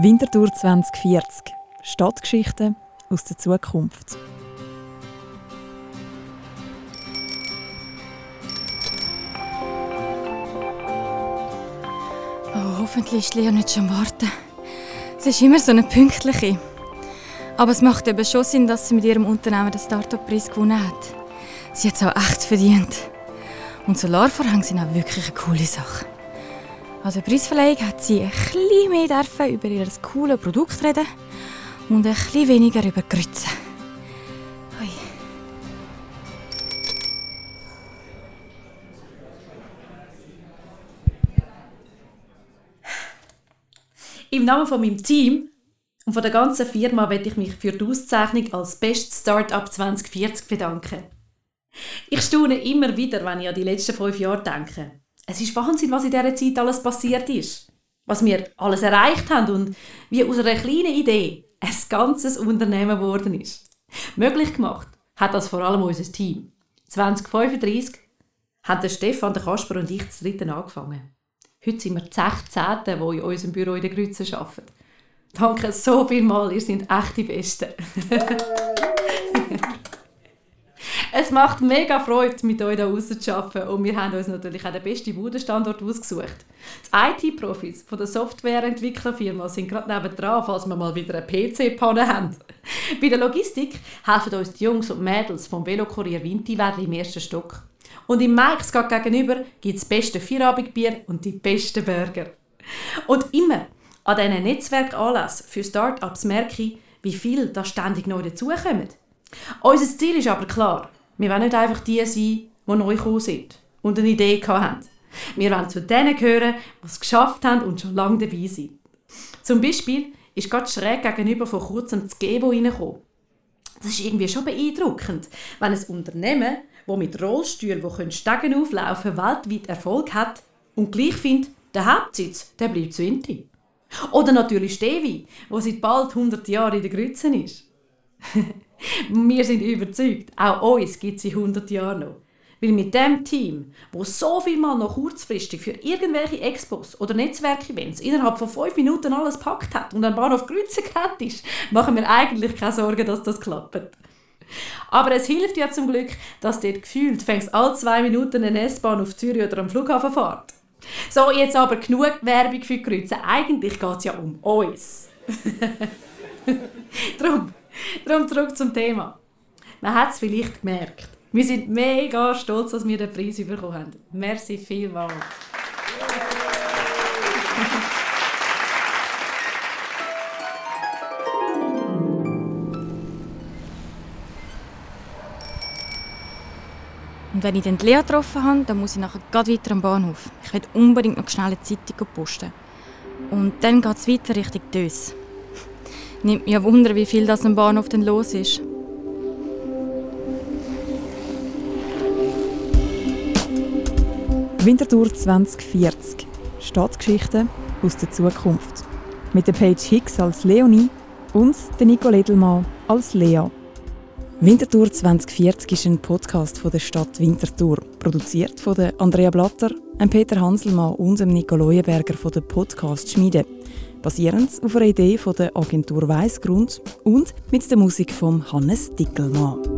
Winterthur 2040 Stadtgeschichten aus der Zukunft. Oh, hoffentlich ist Lea nicht schon warten. Sie ist immer so eine Pünktliche. Aber es macht eben schon Sinn, dass sie mit ihrem Unternehmen den Startup-Preis gewonnen hat. Sie hat es auch echt verdient. Und Solarvorhänge sind auch wirklich eine coole Sache. An der Preisverleihung hat sie ein bisschen mehr dürfen über ihr cooles Produkt reden und ein bisschen weniger über Grütze. Ui. Im Namen von meinem Team und von der ganzen Firma möchte ich mich für die Auszeichnung als Best Startup 2040 bedanken. Ich staune immer wieder, wenn ich an die letzten fünf Jahre denke. Es ist Wahnsinn, was in dieser Zeit alles passiert ist. Was wir alles erreicht haben und wie aus einer kleinen Idee ein ganzes Unternehmen geworden ist. Möglich gemacht hat das vor allem unser Team. 2035 haben Stefan, der Kasper und ich das dritten angefangen. Heute sind wir die 16. die in unserem Büro in der Grütze arbeiten. Danke so vielmals, ihr seid echt die Besten. es macht mega Freude, mit euch hier rauszuarbeiten und wir haben uns natürlich auch den besten Bodenstandort ausgesucht. Die IT-Profis von der Softwareentwicklerfirma sind gerade nebendran, falls wir mal wieder eine PC-Panne haben. Bei der Logistik helfen uns die Jungs und Mädels vom Velokurier Wintiwedli im ersten Stock. Und im Mikes gegenüber gibt es das beste Feierabendbier und die besten Burger. Und immer an diesen Netzwerkanlässen für Start-ups merke ich, wie viel da ständig neu dazukommen. Unser Ziel ist aber klar. Wir wollen nicht einfach die sein, die neu gekommen sind und eine Idee haben. Wir wollen zu denen gehören, die es geschafft haben und schon lange dabei sind. Zum Beispiel ist gerade schräg gegenüber vor kurzem das Gebo reingekommen. Das ist irgendwie schon beeindruckend, wenn ein Unternehmen, das mit Rollstühlen, die Stegen auflaufen können, weltweit Erfolg hat und gleich findet, der Hauptsitz der bleibt zu Inti. Oder natürlich Stevi, wo seit bald 100 Jahren in der Grütze ist. Wir sind überzeugt, auch uns gibt es in 100 Jahren noch. Weil mit dem Team, wo so viel mal noch kurzfristig für irgendwelche Expos oder Netzwerkevents innerhalb von 5 Minuten alles packt hat und ein Bahnhof Grütze gerannt ist, machen wir eigentlich keine Sorgen, dass das klappt. Aber es hilft ja zum Glück, dass dort gefühlt fängst alle zwei Minuten eine S-Bahn auf Zürich oder am Flughafen fährt. So, jetzt aber genug Werbung für Grütze. Eigentlich geht es ja um uns. Darum, darum zurück zum Thema. Man hat es vielleicht gemerkt. Wir sind mega stolz, dass wir den Preis bekommen haben. Merci vielmals. Und wenn ich dann Lea getroffen habe, dann muss ich nachher gerade weiter am Bahnhof. Ich will unbedingt noch schnell eine Zeitung posten. Und dann geht es weiter Richtung Dös. Nimmt mich Wunder, wie viel das am Bahnhof denn los ist. Winterthur 2040 Stadtgeschichten aus der Zukunft. Mit der Paige Hicks als Leonie und der Nico Ledelmann als Lea. Winterthur 2040 ist ein Podcast von der Stadt Winterthur, produziert von der Andrea Blatter, Peter Hanselmann und dem Nico Leuenberger von der Podcast Schmiede, basierend auf einer Idee von der Agentur Weissgrund und mit der Musik von Hannes Dickelmann.